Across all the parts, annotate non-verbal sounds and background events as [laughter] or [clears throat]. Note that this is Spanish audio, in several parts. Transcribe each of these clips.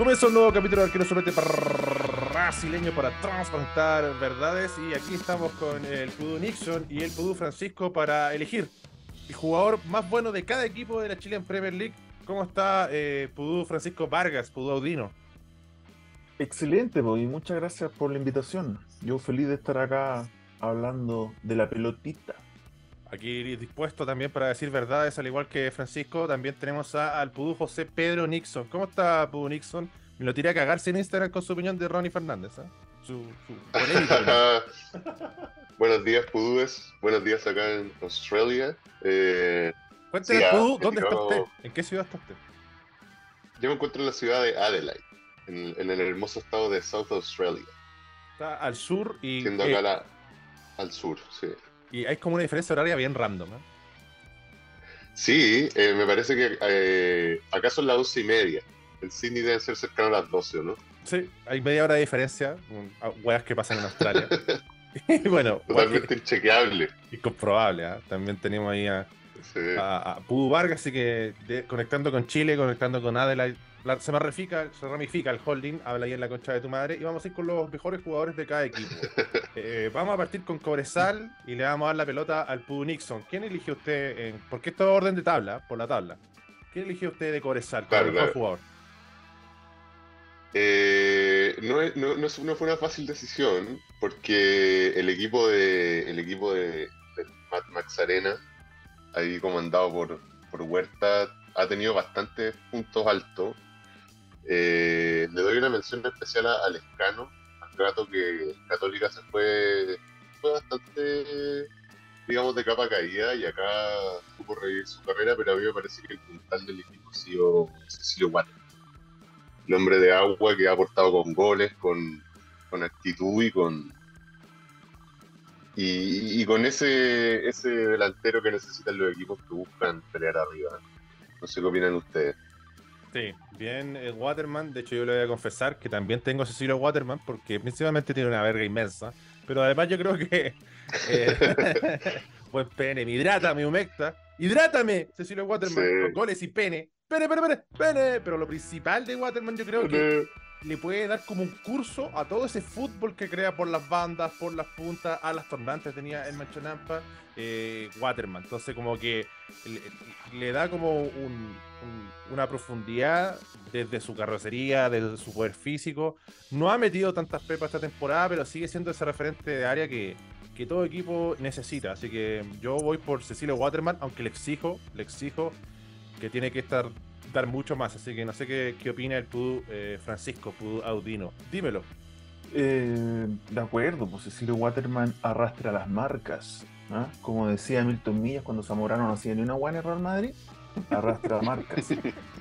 Comienza un nuevo capítulo de Arquero Solete brasileño para transparentar verdades y aquí estamos con el Pudú Nixon y el Pudú Francisco para elegir el jugador más bueno de cada equipo de la Chilean Premier League. ¿Cómo está eh, Pudú Francisco Vargas, Pudú Audino? Excelente, y muchas gracias por la invitación. Yo feliz de estar acá hablando de la pelotita. Aquí dispuesto también para decir verdades, al igual que Francisco, también tenemos al Pudú José Pedro Nixon. ¿Cómo está Pudú Nixon? Me lo tiré a cagarse en Instagram con su opinión de Ronnie Fernández. ¿eh? Su, [laughs] Buenos días, Pudúes. Buenos días acá en Australia. Eh, Cuéntame, Pudú, ¿dónde está usted? ¿En qué ciudad está usted? Yo me encuentro en la ciudad de Adelaide, en, el hermoso estado de South Australia. Está al sur y. Siendo acá la, al sur, sí. Y hay como una diferencia horaria bien random, ¿eh? Sí, eh, me parece que eh, acá son las once y media. El Sydney debe ser cercano a las 12, ¿no? Sí, hay media hora de diferencia. Huevas que pasan en Australia. [laughs] [laughs] y bueno, totalmente inchequeable. Incomprobable, ¿eh? También tenemos ahí a, a, Pudu Vargas, así que conectando con Chile, conectando con Adelaide, se, ramifica, se ramifica el holding, habla ahí en la concha de tu madre, y vamos a ir con los mejores jugadores de cada equipo. [laughs] Eh, vamos a partir con Cobresal y le vamos a dar la pelota al Pudu Nixon. ¿Quién eligió usted? En, porque esto es orden de tabla, por la tabla. ¿Quién eligió usted de Cobresal como mejor jugador? Eh, no, no, no, fue una fácil decisión porque el equipo de el equipo de, Max Arena, ahí comandado por, por Huerta, ha tenido bastantes puntos altos eh, le doy una mención especial al Escano, al rato que Católica se fue, fue bastante, digamos, de capa caída y acá supo revivir su carrera, pero a mí me parece que el puntal del equipo ha sido Cecilio Water. El hombre de agua que ha aportado con goles, con, actitud y con, y, con ese, ese delantero que necesitan los equipos que buscan pelear arriba. No sé qué opinan ustedes. Sí, bien eh, Waterman. De hecho, yo le voy a confesar que también tengo Cecilio Waterman porque principalmente tiene una verga inmensa. Pero además yo creo que. [laughs] Eh, [laughs] buen pene, me hidrata, me humecta. ¡Hidrátame! Cecilio Waterman, con goles y pene. Pene, pene, pene, pene. Pero lo principal de Waterman yo creo que le puede dar como un curso a todo ese fútbol que crea por las bandas, por las puntas, a las tornantes tenía el Manchonampa, eh, Waterman. Entonces como que le, da como una profundidad desde su carrocería, desde su poder físico. No ha metido tantas pepas esta temporada, pero sigue siendo ese referente de área que, que todo equipo necesita. Así que yo voy por Cecilio Waterman, aunque le exijo, le exijo que tiene que estar dar mucho más, así que no sé qué, qué opina el Pudu eh, Francisco, Pudu Audino. Dímelo. Eh, de acuerdo, pues Cecilio Waterman arrastra las marcas. Como decía Milton Millas cuando Zamorano no hacía ni una buena en Real Madrid, arrastra marcas.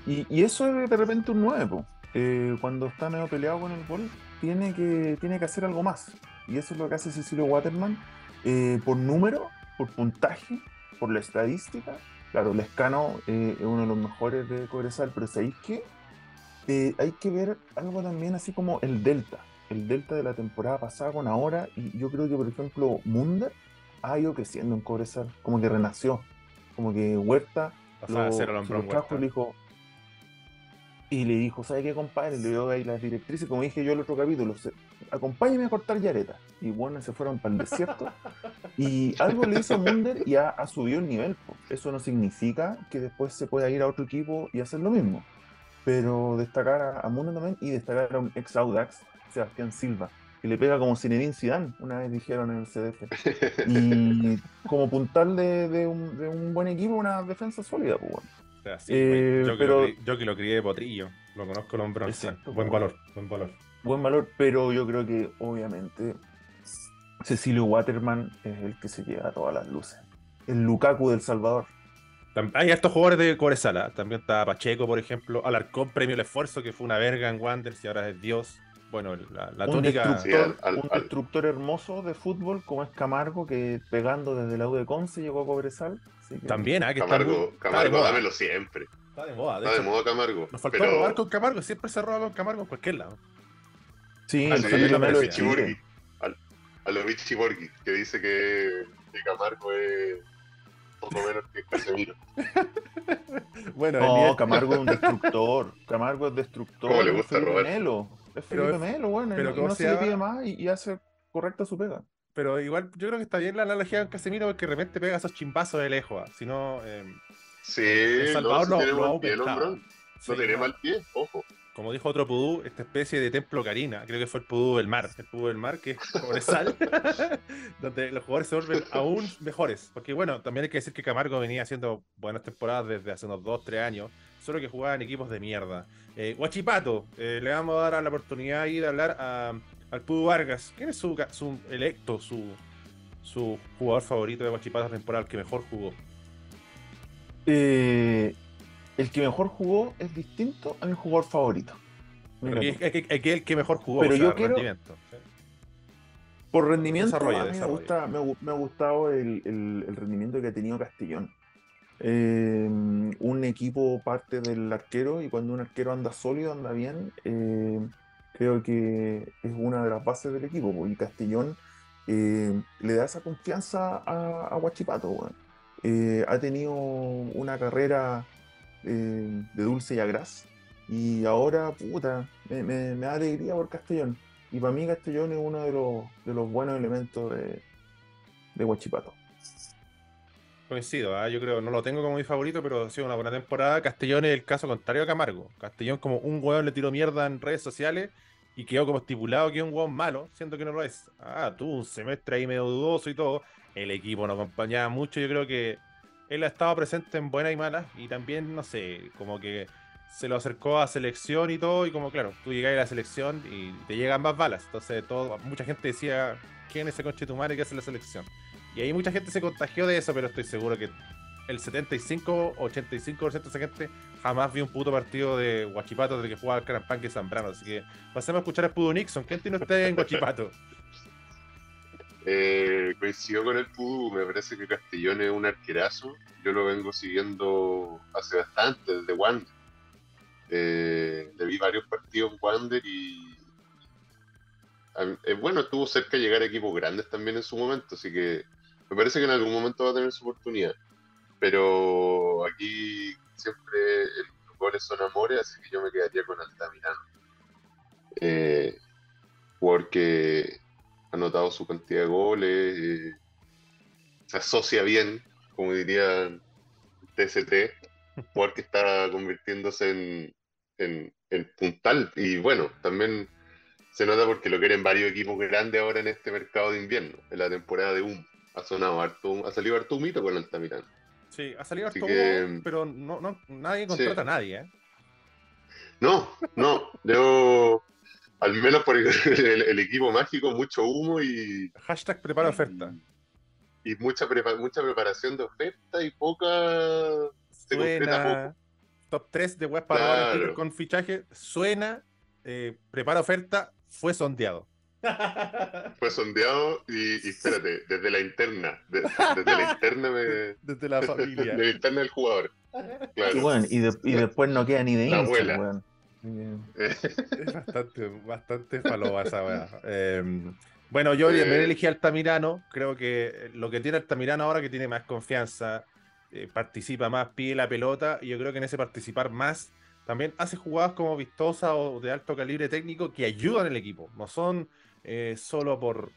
Y, eso es de repente un nuevo. Eh, cuando está medio peleado con el gol, tiene que, tiene que hacer algo más. Y eso es lo que hace Cecilio Waterman por número, por puntaje, por la estadística Claro, Lescano eh, es uno de los mejores de Cobresal, pero ¿sabéis qué? Eh, hay que ver algo también así como el Delta. El Delta de la temporada pasada con ahora. Y yo creo que, por ejemplo, Munder ha ido creciendo en Cobresal. Como que renació. Como que Huerta lo, trajo y dijo. Y le dijo, ¿sabe qué, compadre? Le dio ahí las directrices, como dije yo en el otro capítulo, acompáñeme a cortar yareta. Y bueno, se fueron para el desierto. y algo le hizo Munder y ha, subido el nivel. Eso no significa que después se pueda ir a otro equipo y hacer lo mismo. Pero destacar a, Munder también y destacar a un ex Audax, Sebastián Silva, que le pega como Zinedine Zidane, una vez dijeron en el CDF. Y [laughs] como puntal de, un, buen equipo, una defensa sólida, pues eh, yo, pero, que lo, yo que lo crié de potrillo, lo conozco el hombre. Buen valor, buen valor buen valor, pero yo creo que obviamente Cecilio Waterman es el que se lleva todas las luces. El Lukaku del Salvador. Hay estos jugadores de Coresala. También está Pacheco, por ejemplo. Alarcón, premio el esfuerzo, que fue una verga en Wanderers y ahora es Dios. Bueno, la, la un Destructor, un destructor hermoso de fútbol como es Camargo, que pegando desde la U de Conce llegó a Cobresal. También, ¿ah? Que Camargo, Camargo dámelo siempre. Está de moda. está de moda Camargo. Nos faltó robar con Camargo. Siempre se roba con Camargo en cualquier lado. Sí, a, lo Bichiborghi, a, lo Bichiborghi, que dice que, Camargo es, poco menos que Casemiro. [laughs] bueno, no, Camargo es un [laughs] destructor. Camargo es destructor. ¿Cómo le gusta Felipe robar? Es Felipe Pero- Melo, bueno. pero no, ¿cómo no se se le pide más y, y hace correcta su pega. Pero igual, yo creo que está bien la analogía con Casemiro porque de repente pega esos chimbazos de lejos. ah. Si no, eh, Sí, El Salvador no, lo- si tiene ha mal pie el sí, No tiene no. mal pie, ojo. como dijo otro pudú, esta especie de templo carina, creo que fue el pudú del mar, el pudú del mar que es Cobresal, [laughs] [laughs] donde los jugadores se vuelven aún mejores. Porque bueno, también hay que decir que Camargo venía haciendo buenas temporadas desde hace unos 2, 3 años, solo que jugaba en equipos de mierda. Eh, Guachipato, eh, le vamos a dar la oportunidad ahí de hablar a- al Pudú Vargas. ¿Quién es su, electo, su, su jugador favorito de Guachipato temporal que mejor jugó? Eh, el que mejor jugó es distinto a mi jugador favorito. Es que el que mejor jugó, Pero o sea, yo quiero- rendimiento. Por rendimiento, a mí me, gusta, me, me ha gustado el, el- el rendimiento que ha tenido Castellón. Eh, un equipo parte del arquero y cuando un arquero anda sólido, anda bien, eh, creo que es una de las bases del equipo. po, Y Castellón eh, le da esa confianza a, a Huachipato. weón. Eh, ha tenido una carrera de dulce y agraz y ahora, puta, me, da alegría por Castellón. Y para mí Castellón es uno de los, de los buenos elementos de, de Huachipato. Coincido, ¿ah? yo creo, no lo tengo como mi favorito, pero ha sido una buena temporada. Castellón es el caso contrario a Camargo. Castellón como un hueón le tiró mierda en redes sociales y quedó como estipulado que es un hueón malo, siendo que no lo es. Ah, tuvo un semestre ahí medio dudoso y todo. El equipo no acompañaba mucho, yo creo que él ha estado presente en buenas y malas y también, no sé, como que se lo acercó a selección y todo y como, claro, tú llegas a la selección y te llegan más balas. Entonces, todo, mucha gente decía, ¿quién es ese conche tu madre que hace la selección? Y ahí mucha gente se contagió de eso, pero estoy seguro que el 75, 85% de esa gente jamás vio un puto partido de Guachipato desde que jugaba el Carampán que Zambrano. Así que pasemos a escuchar a Pudo Nixon. ¿Quién tiene usted en Guachipato? Eh, coincido con el Pudú, me parece que Castellón es un arquerazo. Yo lo vengo siguiendo hace bastante, desde Wander. Eh, le vi varios partidos en Wander y. eh, bueno, estuvo cerca de llegar a equipos grandes también en su momento, así que me parece que en algún momento va a tener su oportunidad. Pero aquí siempre los goles son amores, así que yo me quedaría con Altamirano. Eh, porque ha anotado su cantidad de goles, eh, se asocia bien, como diría TST, jugador que está convirtiéndose en, puntal. Y bueno, también se nota porque lo quieren varios equipos grandes ahora en este mercado de invierno, en la temporada de UM. Ha sonado harto, ha salido harto humito con Altamirano. Sí, ha salido Así harto que- humo, pero no, no, nadie contrata a nadie, ¿eh? No, no, yo, al menos por el, [laughs] el- el equipo mágico, mucho humo y, Hashtag prepara oferta. y mucha, prepa- mucha preparación de oferta y poca se top 3 de web para Claro. Con fichaje. Suena, eh, prepara oferta, fue sondeado. Fue sondeado y, y espérate, desde la interna, de- desde la interna me, [laughs] Desde la familia. de la interna del jugador. Claro. Y, bueno, y, de- y después no queda ni de La abuela. [laughs] Es bastante, bastante falopa esa weá. Eh, bueno, yo Eh. también elegí a Altamirano. Creo que lo que tiene Altamirano ahora que tiene más confianza, eh, participa más, pide la pelota, y yo creo que en ese participar más también hace jugadas como vistosas o de alto calibre técnico que ayudan al equipo. No son eh, solo por,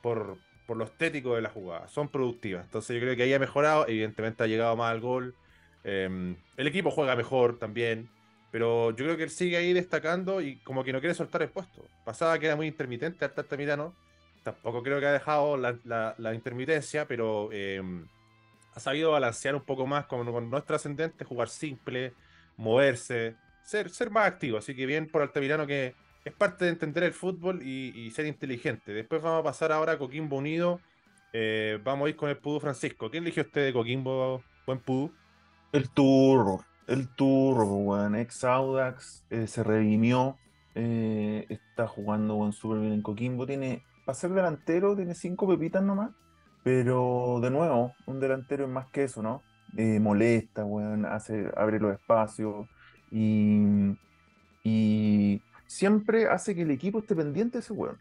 por, por lo estético de la jugada, son productivas. Entonces yo creo que ahí ha mejorado, evidentemente ha llegado más al gol. Eh, el equipo juega mejor también. Pero yo creo que él sigue ahí destacando y como que no quiere soltar el puesto. Pasaba que era muy intermitente Arta Altamirano. Tampoco creo que ha dejado la, la- intermitencia, pero eh, ha sabido balancear un poco más con, con no es trascendente, jugar simple, moverse, ser, ser más activo. Así que bien por Altamirano que es parte de entender el fútbol y, ser inteligente. Después vamos a pasar ahora a Coquimbo Unido. Eh, vamos a ir con el Pudu Francisco. ¿Quién eligió usted de Coquimbo, buen Pudu? El turro, el turro, weón. Ex Audax eh, se redimió. eh, está jugando weón, súper bien en Coquimbo. Tiene, para ser delantero, tiene cinco pepitas nomás. Pero de nuevo, un delantero es más que eso, ¿no? Molesta, weón, hace, abre los espacios y, y siempre hace que el equipo esté pendiente de ese weón.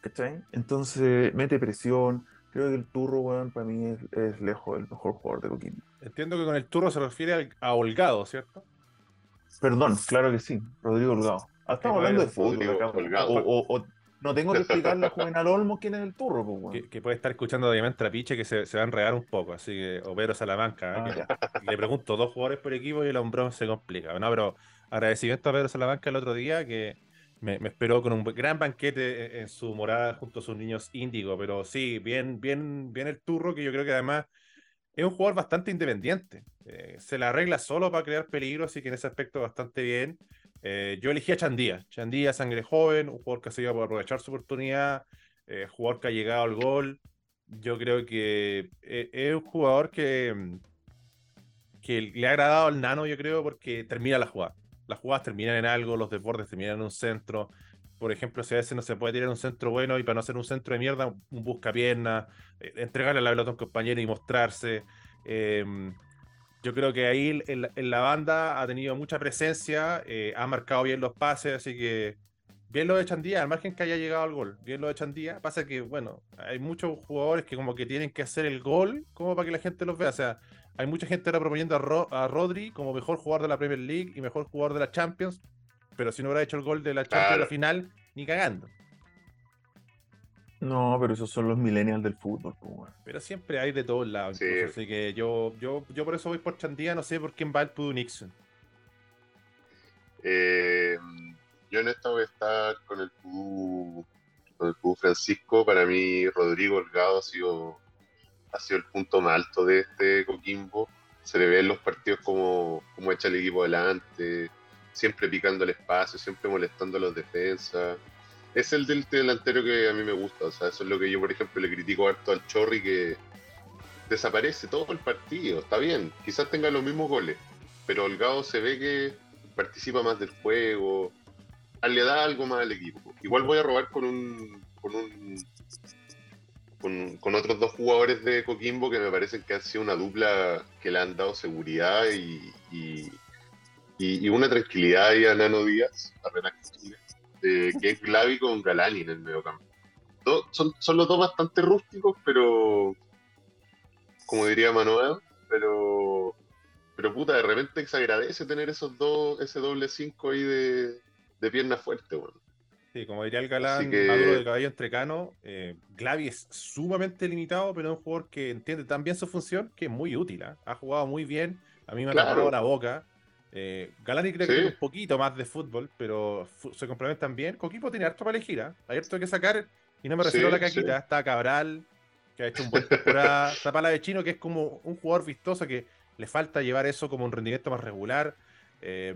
¿Cachai? Entonces mete presión, Creo que el Turro, weón, para mí es, es lejos el mejor jugador de Coquimbo. Entiendo que con el turro se refiere al- a Holgado, ¿cierto? Perdón, claro que sí, Rodrigo Holgado. Ah, estamos hablando de Rodrigo fútbol acá. Holgado. O, o- o- no tengo que explicarle a Juvenal Olmo quién es el Turro, pues, weón. Que, que puede estar escuchando obviamente Trapiche que se, se va a enredar un poco, así que, o Pedro Salamanca, ¿eh? Ah, le pregunto dos jugadores por equipo y el hombrón se complica. No, pero agradecimiento a Pedro Salamanca el otro día que me, esperó con un gran banquete en, en su morada junto a sus niños índigo, pero sí, bien, bien, bien el turro, que yo creo que además es un jugador bastante independiente. Eh, se la arregla solo para crear peligro, así que en ese aspecto bastante bien. Eh, yo elegí a Chandía. Chandía, sangre joven, un jugador que se iba por aprovechar su oportunidad, eh, jugador que ha llegado al gol. Yo creo que es un jugador que le ha agradado al nano, yo creo, porque termina la jugada. Las jugadas terminan en algo, los desbordes terminan en un centro. Por ejemplo, si a veces no se puede tirar un centro bueno y para no hacer un centro de mierda, un busca pierna, eh, entregarle la pelota a un compañero y mostrarse. Em, yo creo que ahí en la banda ha tenido mucha presencia, eh, ha marcado bien los pases, así que bien lo de Chandía, al margen que haya llegado al gol, bien lo de Chandía. Pasa que, bueno, hay muchos jugadores que como que tienen que hacer el gol como para que la gente los vea. O sea, hay mucha gente ahora proponiendo a, Ro- a Rodri como mejor jugador de la Premier League y mejor jugador de la Champions, pero si no hubiera hecho el gol de la Champions Claro. al final, ni cagando. No, pero esos son los millennials del fútbol, pues. Pero siempre hay de todos lados, Sí. incluso, así que yo, yo, yo por eso voy por Chandía, no sé por quién va el Pudu Nixon. Eh, yo en esta voy a estar con el Pudú, con el Pudú Francisco. Para mí, Rodrigo Holgado ha sido, ha sido el punto más alto de este Coquimbo. Se le ve en los partidos como, como echa el equipo adelante, siempre picando el espacio, siempre molestando a los defensas. Es el del delantero que a mí me gusta. O sea, eso es lo que yo, por ejemplo, le critico harto al Chorri que desaparece todo el partido. Está bien, quizás tenga los mismos goles, pero Holgado se ve que participa más del juego, le da algo más al equipo. Igual voy a robar con un con un con, otros dos jugadores de Coquimbo que me parecen que han sido una dupla que le han dado seguridad y, y, una tranquilidad ahí a Nano Díaz, a Chile, eh, que es Glavi con Galani en el mediocampo. Do- son, los dos bastante rústicos, pero como diría Manuel, pero pero puta, de repente se agradece tener esos dos, ese doble cinco ahí de, de pierna fuerte, weón. Sí, como diría el galán que- Maduro de caballo entrecano, eh, Glavi es sumamente limitado, pero es un jugador que entiende tan bien su función que es muy útil. ¿ah? Ha jugado muy bien, a mí me ha tapado la boca. Eh, Galani creo que tiene un poquito más de fútbol, pero fu- se complementan bien. Coquipo tiene harto para elegir, ¿ah? hay harto que sacar, y no me refiero Sí, a la caquita, está Cabral, que ha hecho un buen temporada, [laughs] está Palavecino, que es como un jugador vistoso que le falta llevar eso como un rendimiento más regular. eh,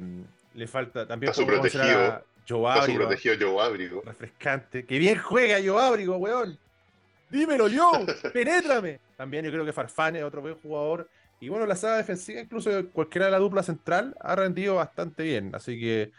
le falta también Está su podemos mencionar protegido. a Joao Está su Ábrigo, protegido Joe Ábrigo. refrescante. ¡Que bien juega yo Ábrigo, weón! ¡Dímelo yo! [laughs] ¡Penétrame! También yo creo que Farfán es otro buen jugador. Y bueno, la saga defensiva, incluso cualquiera de la dupla central, ha rendido bastante bien. Así que.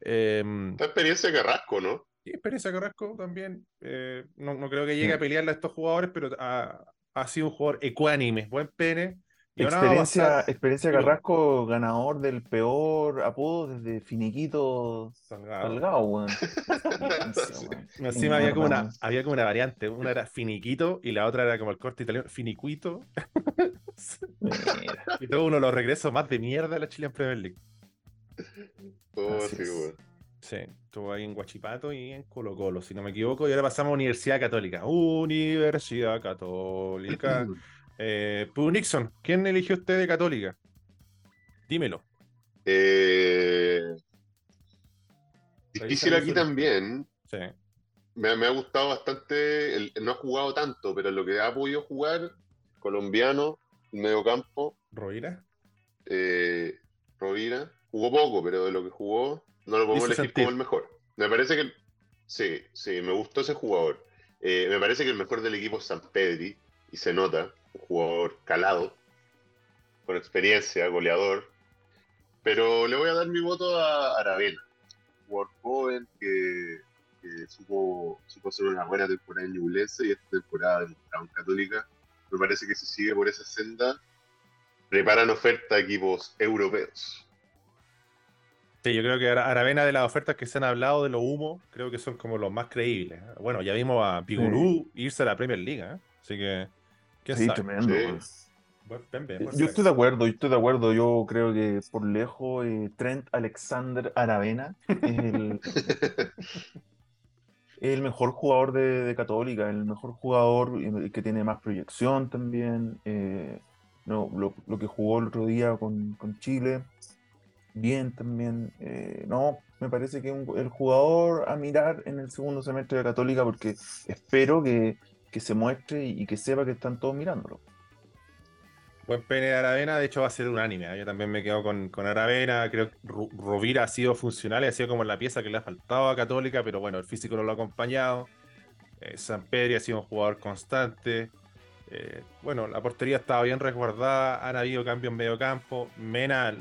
Eh, Esta experiencia de Carrasco, ¿no? y experiencia Carrasco también. eh, no, no creo que llegue a Mm. pelearle a estos jugadores, pero ha, ha sido un jugador ecuánime, buen pene. Experiencia, experiencia. Carrasco, ganador del peor apodo desde Finiquito Salgado. Salgado, weón. [laughs] Sí. Encima había como, una, había como una variante. Una era finiquito y la otra era como el corte italiano, finiquito. [laughs] Y todo uno de los regresos más de mierda de la Chilean Premier League. Oh, Así sí, weón. Sí, estuvo ahí en Guachipato y en Colo Colo, si no me equivoco. Y ahora pasamos a Universidad Católica. Universidad Católica. [clears throat] Eh, Nixon, ¿quién eligió usted de Católica? Dímelo. Eh, difícil aquí también. Sí. Me, me ha gustado bastante. el- no ha jugado tanto, pero lo que ha podido jugar, colombiano, mediocampo, ¿Rovira? eh, Rovira, jugó poco, pero de lo que jugó, no lo podemos elegir sentir. como el mejor. Me parece que. Sí, sí, me gustó ese jugador. Eh, me parece que el mejor del equipo es San Pedri, y se nota, un jugador calado, con experiencia, goleador. Pero le voy a dar mi voto a Aravena, un jugador joven que, que supo, supo hacer una buena temporada en Ñublense y esta temporada demostrado en Católica. Me parece que si sigue por esa senda, preparan oferta a equipos europeos. Sí, yo creo que Aravena de las ofertas que se han hablado de los humos, creo que son como los más creíbles. ¿eh? Bueno, ya vimos a Pigurú irse a la Premier League, ¿eh? así que. ¿Qué sí, tremendo. Sí. Yo estoy de acuerdo, yo estoy de acuerdo. Yo creo que por lejos eh, Trent Alexander Aravena es el, [laughs] el mejor jugador de, Católica, el mejor jugador que tiene más proyección también. no, lo, lo, que jugó el otro día con, con Chile bien también. Eh, no, me parece que el jugador a mirar en el segundo semestre de Católica porque espero que, se muestre y, que sepa que están todos mirándolo. Buen pene de Aravena, de hecho va a ser unánime. ¿eh? Yo también me quedo con, con Aravena. Creo que Rovira ha sido funcional, ha sido como la pieza que le ha faltado a Católica, pero bueno, el físico no lo ha acompañado. Eh, San Pedro ha sido un jugador constante. bueno, la portería estaba bien resguardada, han habido cambios en medio campo. Mena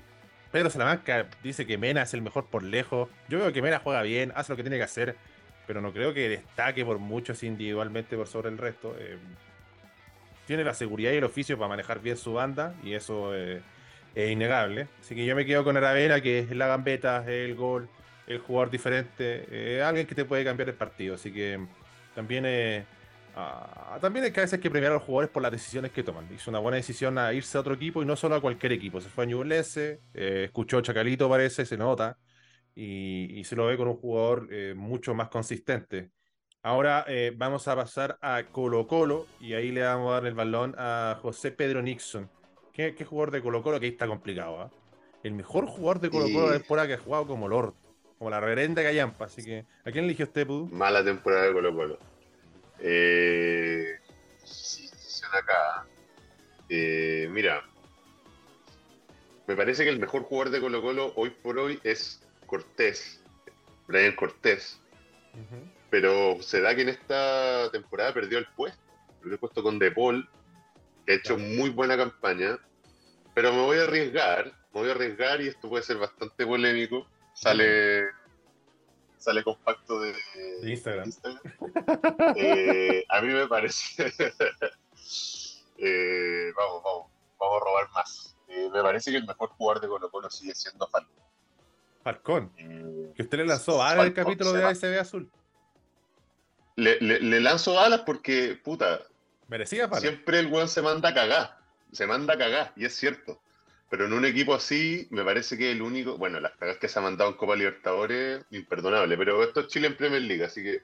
Pedro Salamanca dice que Mena es el mejor por lejos. Yo veo que Mena juega bien, hace lo que tiene que hacer, pero no creo que destaque por muchos individualmente por sobre el resto. Eh, tiene la seguridad y el oficio para manejar bien su banda y eso eh, es innegable. Así que yo me quedo con Aravena, que es la gambeta, el gol, el jugador diferente, eh, alguien que te puede cambiar el partido. Así que también Ah, también hay que a veces que premiar a los jugadores por las decisiones que toman. Hizo una buena decisión a irse a otro equipo y no solo a cualquier equipo. Se fue a Ñublense, eh, escuchó Chacalito, parece, se nota, y, se lo ve con un jugador eh, mucho más consistente. Ahora eh, vamos a pasar a Colo Colo y ahí le vamos a dar el balón a José Pedro Nixon. ¿Qué, jugador de Colo Colo? Que ahí está complicado. ¿ah? El mejor jugador de Colo Colo de la temporada que ha jugado como Lord, como la reverenda Gallampa. Así que, ¿a quién eligió usted, Pudu? Mala temporada de Colo Colo. Eh, acá. Eh, mira, me parece que el mejor jugador de Colo Colo hoy por hoy es Cortés, Brian Cortés. Pero se da que en esta temporada perdió el puesto. Perdió el puesto con De Paul, que ha hecho muy buena campaña. Pero me voy a arriesgar, me voy a arriesgar y esto puede ser bastante polémico. Sale sale compacto de, Instagram. Eh, a mí me parece. [laughs] Eh, vamos, vamos, vamos a robar más. Eh, me parece que el mejor jugador de Colo Colo sigue siendo Falcón. Falcón. que usted le lanzó balas el capítulo de ASB Azul. Le, le, lanzo balas porque, puta. Merecía para. Siempre el weón se manda a cagar. Se manda a cagar, y es cierto. Pero en un equipo así, me parece que el único, bueno, las cagas que se ha mandado en Copa Libertadores, imperdonable, pero esto es Chile en Premier League, así que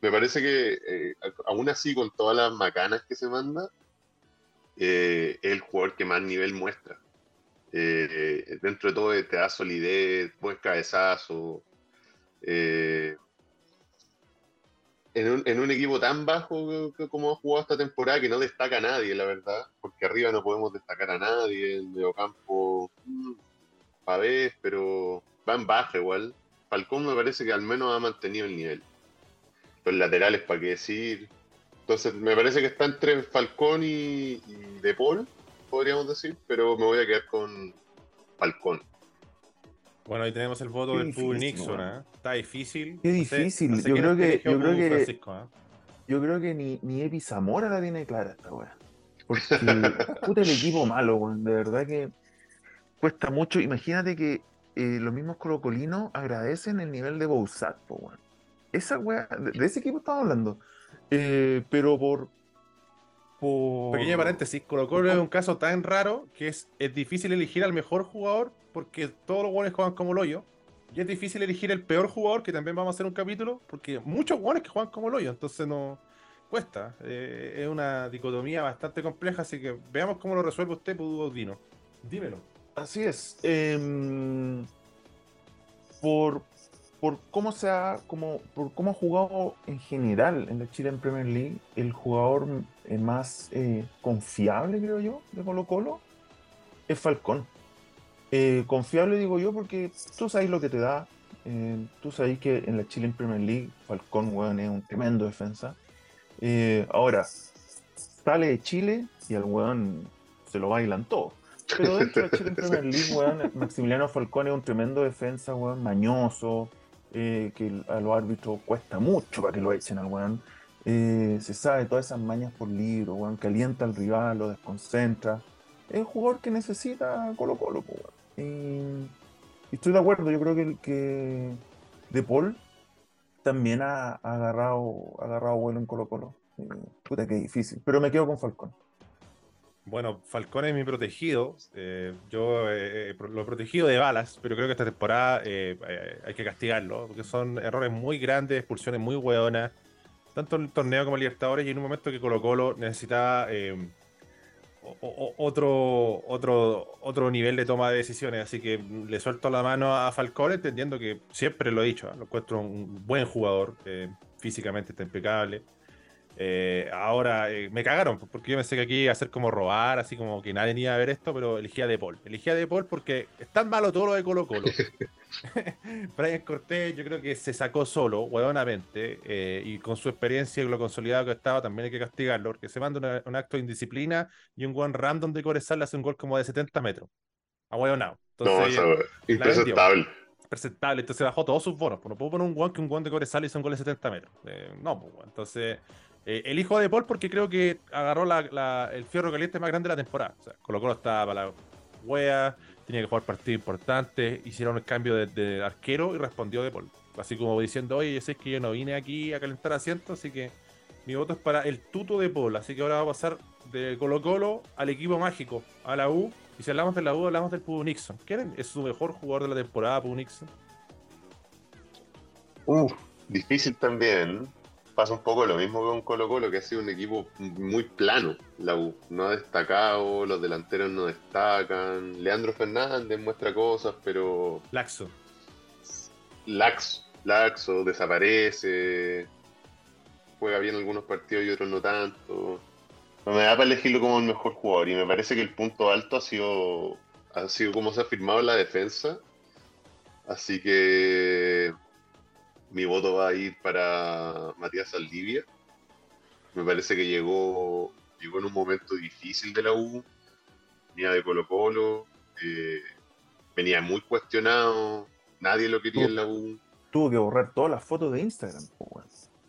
me parece que eh, aún así, con todas las macanas que se manda, eh, es el jugador que más nivel muestra. Eh, dentro de todo te da solidez, buen cabezazo. Eh, en un, equipo tan bajo como ha jugado esta temporada que no destaca a nadie, la verdad, porque arriba no podemos destacar a nadie, el mediocampo mmm, vez, pero va en baja igual. Falcón me parece que al menos ha mantenido el nivel. Los laterales, para qué decir. Entonces, me parece que está entre Falcón y, y De Paul, podríamos decir, pero me voy a quedar con Falcón. Bueno, ahí tenemos el voto del Full Nixon, ¿eh? Está difícil. Qué difícil. yo, creo que, yo, creo que, ¿eh? yo creo que ni, ni Epi Zamora la tiene clara esta weá. Porque [laughs] puta el equipo malo, weón. De verdad que cuesta mucho. Imagínate que eh, los mismos colocolinos agradecen el nivel de Bouzat, weón. Esa weá, de, ese equipo estamos hablando. Eh, pero por, por... Pequeño paréntesis, Colo Colo es un caso tan raro que es, es difícil elegir al mejor jugador porque todos los jugadores juegan como el hoyo. Y es difícil elegir el peor jugador, que también vamos a hacer un capítulo, porque muchos jugadores que juegan como el hoyo, entonces no cuesta. Eh, es una dicotomía bastante compleja, así que veamos cómo lo resuelve usted, Pudo Dino. Dímelo. Así es. Em, por, por cómo se ha, como, por cómo ha jugado en general en la Chile en Premier League, el jugador eh, más eh, confiable, creo yo, de Colo Colo, es Falcón. Eh, confiable digo yo porque tú sabes lo que te da. Tú sabes que en la Chile Premier League Falcón weón, es un tremendo defensa. Ahora, sale de Chile y el weón se lo bailan todo. Pero dentro de la Chile Premier [laughs] League, weón, Maximiliano Falcón es un tremendo defensa, weón, mañoso, que a los árbitros cuesta mucho para que lo echen al weón. se sabe todas esas mañas por libro, weón, calienta al rival, lo desconcentra. Es un jugador que necesita Colo Colo, weón. estoy de acuerdo, yo creo que, que De Paul también ha, agarrado, agarrado vuelo en Colo Colo. Eh, puta, que difícil. Pero me quedo con Falcón. Bueno, Falcón es mi protegido. Eh, yo eh, lo he protegido de balas, pero creo que esta temporada hay que castigarlo, porque son errores muy grandes, expulsiones muy hueonas, tanto en el torneo como en Libertadores, y en un momento que Colo Colo necesitaba otro, otro, otro nivel de toma de decisiones. Así que le suelto la mano a Falcón, entendiendo que siempre lo he dicho, ¿eh? lo encuentro un buen jugador, eh, físicamente está impecable. Eh, ahora me cagaron, porque yo pensé que aquí iba a ser como robar, así como que nadie iba a ver esto, pero elegía De Paul. Elegía De Paul porque es tan malo todo lo de Colo Colo. [laughs] [laughs] Brian Cortés, yo creo que se sacó solo, huevonamente, eh, y con su experiencia y lo consolidado que estaba, también hay que castigarlo, porque se manda un acto de indisciplina y un buen random de Corezal le hace un gol como de 70 metros. A huevonao. No, eso es impresentable. Presentable, entonces bajó todos sus bonos. Pues no puedo poner un guan que un guan de Corezal hizo un gol de 70 metros. Eh, no, pues, entonces eh, elijo de Paul porque creo que agarró el fierro caliente más grande de la temporada. O sea, Colo estaba para la wea, tenía que jugar partidos importantes, hicieron el cambio de, arquero y respondió de Paul. Así como diciendo, oye, yo sé que yo no vine aquí a calentar asientos, así que mi voto es para el tuto de Paul. Así que ahora va a pasar de Colo Colo al equipo mágico, a la U. Y si hablamos de la U, hablamos del Pudo Nixon. ¿Quién es su mejor jugador de la temporada, Pudo Nixon? Uf, difícil también pasa un poco lo mismo con Colo Colo, que ha sido un equipo muy plano. La U no ha destacado, los delanteros no destacan. Leandro Fernández muestra cosas, pero. Laxo. Laxo, laxo, desaparece. Juega bien algunos partidos y otros no tanto. No me da para elegirlo como el mejor jugador y me parece que el punto alto ha sido, ha sido como se ha firmado en la defensa. Así que mi voto va a ir para Matías Saldivia. Me parece que llegó, llegó en un momento difícil de la U, venía de Colo Colo, eh, venía muy cuestionado, nadie lo quería en la U. Tuvo que borrar todas las fotos de Instagram.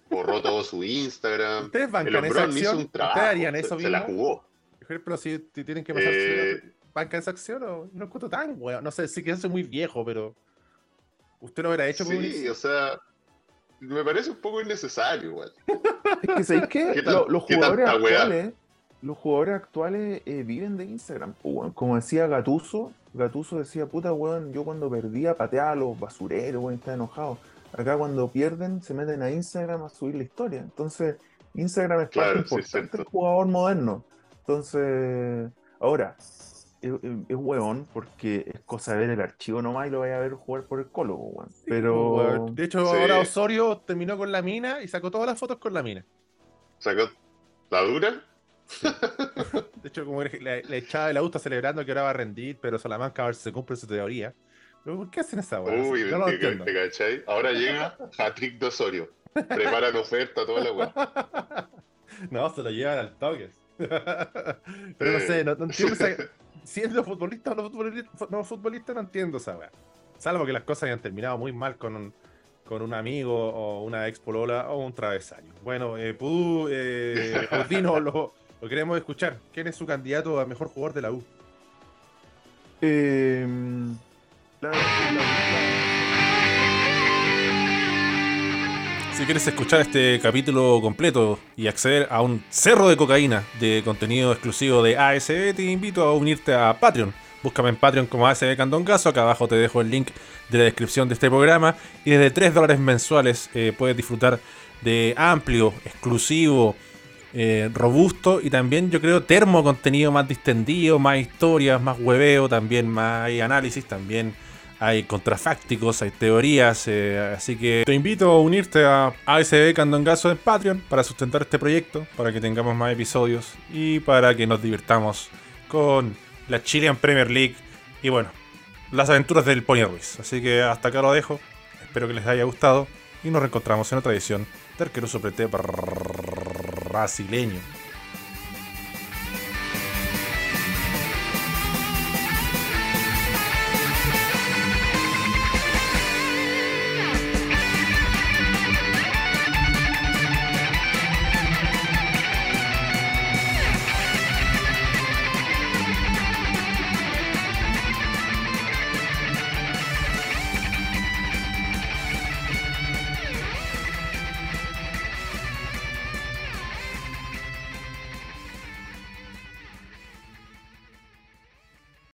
Borró todo su Instagram. ¿Ustedes bancan esa acción? Un ¿Ustedes harían eso se, se la jugó. Por ejemplo, si, tienen que pasar... Eh, ¿Bancan esa acción o no es tan weón? No sé, sí que es muy viejo, pero... ¿Usted lo hubiera hecho? Sí, o sea, me parece un poco innecesario igual. Es que ¿sabéis qué? los, jugadores actuales, los jugadores actuales eh, viven de Instagram. Como decía Gatuso, Gatuso decía, puta weón, yo cuando perdía pateaba a los basureros, weón, está enojado. Acá cuando pierden se meten a Instagram a subir la historia. Entonces, Instagram es parte importante del jugador moderno. Entonces, ahora, es, hueón porque es cosa de ver el archivo nomás y lo vaya a ver jugar por el colo, weón. Pero. De hecho, ahora Osorio terminó con la mina y sacó todas las fotos con la mina. ¿Sacó la dura? De hecho, como le, echaba el auto celebrando que ahora va a rendir, pero Salamanca a ver si se cumple su teoría. ¿Por qué hacen esa weá? Uy, no te, cachai? Ahora llega Patrick de Osorio. Preparan oferta, toda la weá. [laughs] No, se lo llevan al toque. [laughs] Pero no sé, no, entiendo esa, [laughs] siendo futbolista o no futbolista, no futbolista, no entiendo esa weá. Salvo que las cosas hayan terminado muy mal con un, con un amigo o una ex o un travesaño. Bueno, eh, eh, lo, lo, queremos escuchar. ¿Quién es su candidato a mejor jugador de la U? Eh, la, Si quieres escuchar este capítulo completo y acceder a un cerro de cocaína de contenido exclusivo de ASB, te invito a unirte a Patreon. Búscame en Patreon como ASB Candongazo, acá abajo te dejo el link de la descripción de este programa. Y desde 3 dólares mensuales eh, puedes disfrutar de amplio, exclusivo, eh, robusto y también yo creo termo contenido más distendido, más historias, más hueveo, también más análisis, también hay contrafácticos, hay teorías, eh, así que te invito a unirte a ASB Candongazo en Patreon para sustentar este proyecto, para que tengamos más episodios y para que nos divirtamos con la Chilean Premier League y bueno, las aventuras del Pony Ruiz. Así que hasta acá lo dejo, espero que les haya gustado y nos reencontramos en otra edición de Arquero Suplete brasileño.